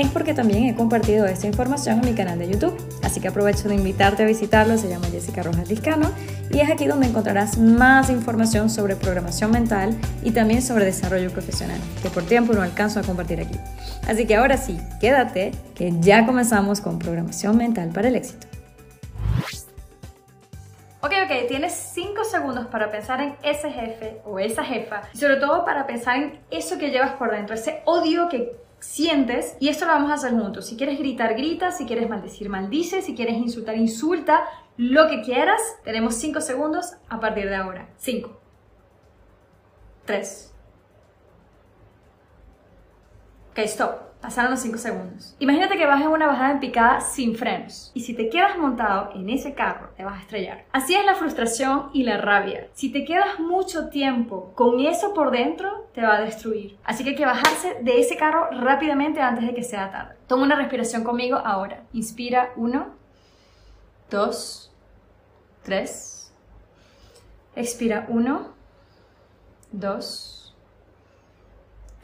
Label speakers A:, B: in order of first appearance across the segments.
A: es porque también he compartido esta información en mi canal de YouTube. Así que aprovecho de invitarte a visitarlo, se llama Jessica Rojas Discano y es aquí donde encontrarás más información sobre programación mental y también sobre desarrollo profesional, que por tiempo no alcanzo a compartir aquí. Así que ahora sí, quédate, que ya comenzamos con programación mental para el éxito. Ok, ok, tienes 5 segundos para pensar en ese jefe o esa jefa y sobre todo para pensar en eso que llevas por dentro, ese odio que sientes y esto lo vamos a hacer juntos. Si quieres gritar, grita, si quieres maldecir, maldice, si quieres insultar, insulta, lo que quieras. Tenemos 5 segundos a partir de ahora. 5, 3. Ok, stop. Pasaron los 5 segundos. Imagínate que vas en una bajada en picada sin frenos. Y si te quedas montado en ese carro, te vas a estrellar. Así es la frustración y la rabia. Si te quedas mucho tiempo con eso por dentro, te va a destruir. Así que hay que bajarse de ese carro rápidamente antes de que sea tarde. Toma una respiración conmigo ahora. Inspira 1, 2, 3. Expira 1, 2,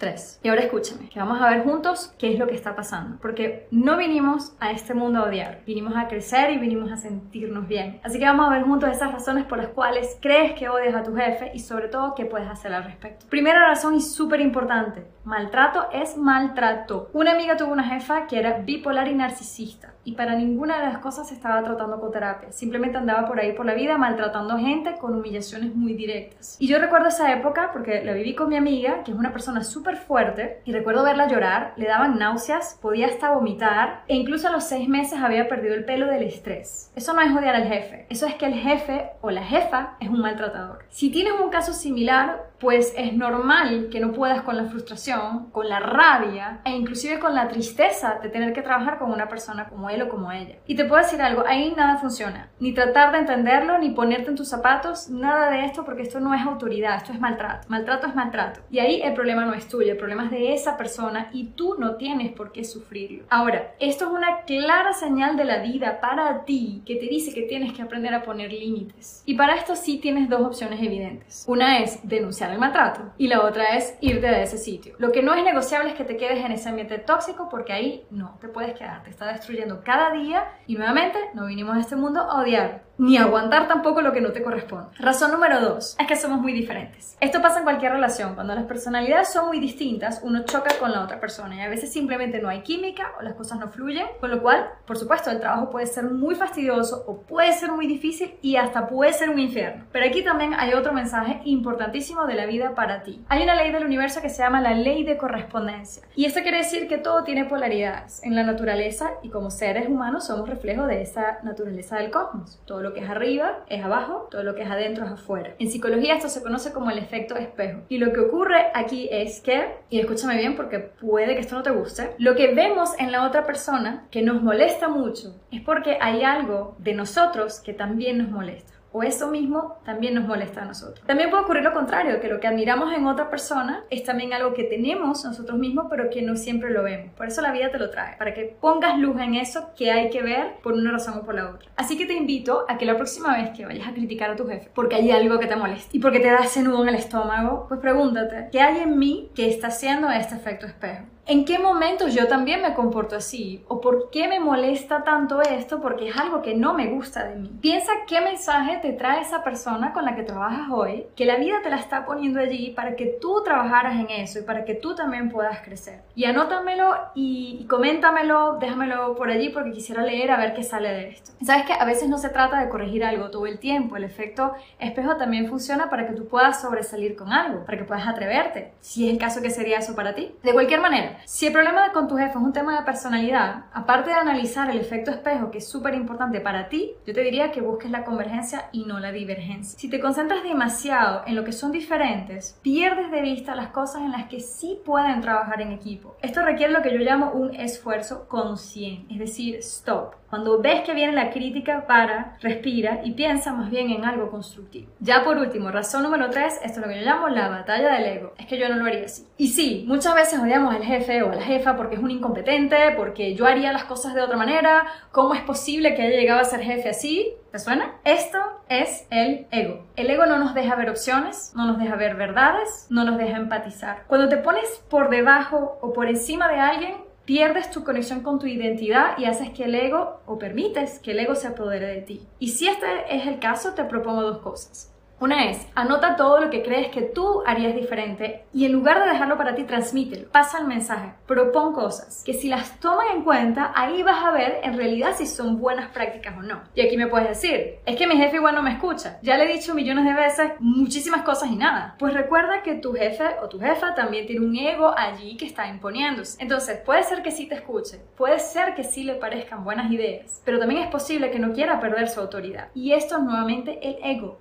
A: 3. Y ahora escúchame, que vamos a ver juntos qué es lo que está pasando. Porque no vinimos a este mundo a odiar, vinimos a crecer y vinimos a sentirnos bien. Así que vamos a ver juntos esas razones por las cuales crees que odias a tu jefe y sobre todo qué puedes hacer al respecto. Primera razón y súper importante, maltrato es maltrato. Una amiga tuvo una jefa que era bipolar y narcisista y para ninguna de las cosas se estaba tratando con terapia. Simplemente andaba por ahí por la vida maltratando gente con humillaciones muy directas. Y yo recuerdo esa época porque la viví con mi amiga, que es una persona súper fuerte y recuerdo verla llorar, le daban náuseas, podía hasta vomitar e incluso a los seis meses había perdido el pelo del estrés. Eso no es odiar al jefe, eso es que el jefe o la jefa es un maltratador. Si tienes un caso similar, pues es normal que no puedas con la frustración, con la rabia e inclusive con la tristeza de tener que trabajar con una persona como él como ella. Y te puedo decir algo, ahí nada funciona. Ni tratar de entenderlo, ni ponerte en tus zapatos, nada de esto porque esto no es autoridad, esto es maltrato. Maltrato es maltrato. Y ahí el problema no es tuyo, el problema es de esa persona y tú no tienes por qué sufrirlo. Ahora, esto es una clara señal de la vida para ti que te dice que tienes que aprender a poner límites. Y para esto sí tienes dos opciones evidentes. Una es denunciar el maltrato y la otra es irte de ese sitio. Lo que no es negociable es que te quedes en ese ambiente tóxico porque ahí no te puedes quedar, te está destruyendo cada día y nuevamente no vinimos a este mundo a odiar ni aguantar tampoco lo que no te corresponde. Razón número dos es que somos muy diferentes. Esto pasa en cualquier relación. Cuando las personalidades son muy distintas, uno choca con la otra persona y a veces simplemente no hay química o las cosas no fluyen, con lo cual, por supuesto, el trabajo puede ser muy fastidioso o puede ser muy difícil y hasta puede ser un infierno. Pero aquí también hay otro mensaje importantísimo de la vida para ti. Hay una ley del universo que se llama la ley de correspondencia y esto quiere decir que todo tiene polaridades en la naturaleza y como seres humanos somos reflejo de esa naturaleza del cosmos. Todo lo que es arriba es abajo, todo lo que es adentro es afuera. En psicología esto se conoce como el efecto espejo. Y lo que ocurre aquí es que, y escúchame bien porque puede que esto no te guste, lo que vemos en la otra persona que nos molesta mucho es porque hay algo de nosotros que también nos molesta o eso mismo también nos molesta a nosotros. También puede ocurrir lo contrario, que lo que admiramos en otra persona es también algo que tenemos nosotros mismos, pero que no siempre lo vemos. Por eso la vida te lo trae, para que pongas luz en eso que hay que ver por una razón o por la otra. Así que te invito a que la próxima vez que vayas a criticar a tu jefe, porque hay algo que te molesta y porque te da ese en el estómago, pues pregúntate, ¿qué hay en mí que está haciendo este efecto espejo? ¿En qué momentos yo también me comporto así? ¿O por qué me molesta tanto esto? Porque es algo que no me gusta de mí. Piensa qué mensaje te trae esa persona con la que trabajas hoy, que la vida te la está poniendo allí para que tú trabajaras en eso y para que tú también puedas crecer. Y anótamelo y, coméntamelo, déjamelo por allí porque quisiera leer a ver qué sale de esto. Sabes que a veces no se trata de corregir algo todo el tiempo. El efecto espejo también funciona para que tú puedas sobresalir con algo, para que puedas atreverte, si es el caso que sería eso para ti. De cualquier manera, si el problema con tu jefe es un tema de personalidad, aparte de analizar el efecto espejo, que es súper importante para ti, yo te diría que busques la convergencia y no la divergencia. Si te concentras demasiado en lo que son diferentes, pierdes de vista las cosas en las que sí pueden trabajar en equipo. Esto requiere lo que yo llamo un esfuerzo consciente, es decir, stop Cuando ves que viene la crítica, para, respira y piensa más bien en algo constructivo. Ya por último, razón número 3, esto es lo que yo llamo la batalla del ego. Es que yo no lo haría así. Y sí, muchas veces odiamos al jefe o a la jefa porque es un incompetente, porque yo haría las cosas de otra manera. ¿Cómo es posible que haya llegado a ser jefe así? ¿Te suena? Esto es el ego. El ego no nos deja ver opciones, no nos deja ver verdades, no nos deja empatizar. Cuando te pones por debajo o por encima de alguien, pierdes tu conexión con tu identidad y haces que el ego, o permites que el ego se apodere de ti. Y si este es el caso, te propongo dos cosas. Una es, anota todo lo que crees que tú harías diferente y en lugar de dejarlo para ti, transmítelo, pasa el mensaje, propon cosas que si las toman en cuenta, ahí vas a ver en realidad si son buenas prácticas o no. Y aquí me puedes decir, es que mi jefe igual no me escucha, ya le he dicho millones de veces muchísimas cosas y nada. Pues recuerda que tu jefe o tu jefa también tiene un ego allí que está imponiéndose. Entonces, puede ser que sí te escuche, puede ser que sí le parezcan buenas ideas, pero también es posible que no quiera perder su autoridad. Y esto es nuevamente el ego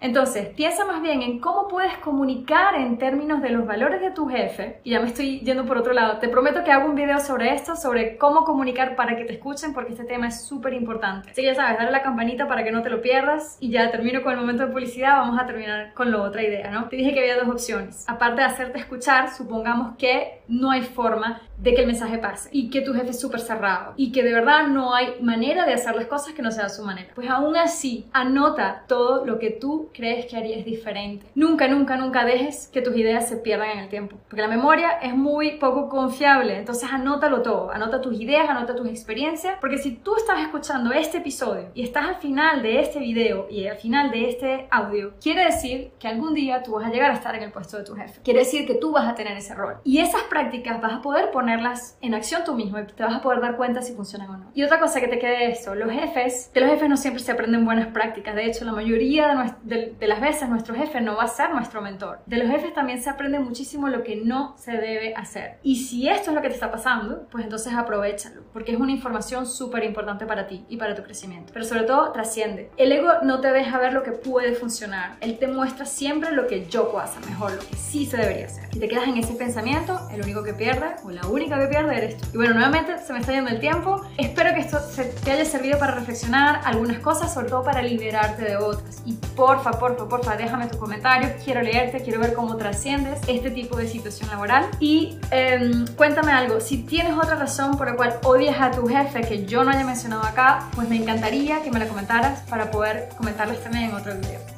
A: Entonces, piensa más bien en cómo puedes comunicar en términos de los valores de tu jefe. Y ya me estoy yendo por otro lado. Te prometo que hago un video sobre esto, sobre cómo comunicar para que te escuchen, porque este tema es súper importante. Así que ya sabes, dale la campanita para que no te lo pierdas. Y ya termino con el momento de publicidad, vamos a terminar con la otra idea, ¿no? Te dije que había dos opciones. Aparte de hacerte escuchar, supongamos que no hay forma de que el mensaje pase y que tu jefe es súper cerrado y que de verdad no hay manera de hacer las cosas que no sea a su manera. Pues aún así, anota todo lo que tú crees que harías diferente. Nunca, nunca, nunca dejes que tus ideas se pierdan en el tiempo, porque la memoria es muy poco confiable, entonces anótalo todo, anota tus ideas, anota tus experiencias, porque si tú estás escuchando este episodio y estás al final de este video y al final de este audio, quiere decir que algún día tú vas a llegar a estar en el puesto de tu jefe. Quiere decir que tú vas a tener ese rol. Y esas prácticas vas a poder poner ponerlas en acción tú mismo y te vas a poder dar cuenta si funcionan o no. Y otra cosa que te quede esto, los jefes, de los jefes no siempre se aprenden buenas prácticas, de hecho la mayoría de, de, las veces nuestro jefe no va a ser nuestro mentor. De los jefes también se aprende muchísimo lo que no se debe hacer. Y si esto es lo que te está pasando, pues entonces aprovechalo, porque es una información súper importante para ti y para tu crecimiento. Pero sobre todo trasciende. El ego no te deja ver lo que puede funcionar, él te muestra siempre lo que yo puedo hacer mejor, lo que sí se debería hacer. Si te quedas en ese pensamiento, el único que pierde o la única única que pierde esto. Y bueno, nuevamente se me está yendo el tiempo. Espero que esto te haya servido para reflexionar algunas cosas, sobre todo para liberarte de otras. Y porfa, porfa, porfa, déjame tus comentarios. Quiero leerte, quiero ver cómo trasciendes este tipo de situación laboral. Y em, cuéntame algo, si tienes otra razón por la cual odias a tu jefe que yo no haya mencionado acá, pues me encantaría que me la comentaras para poder comentarles también en otro video.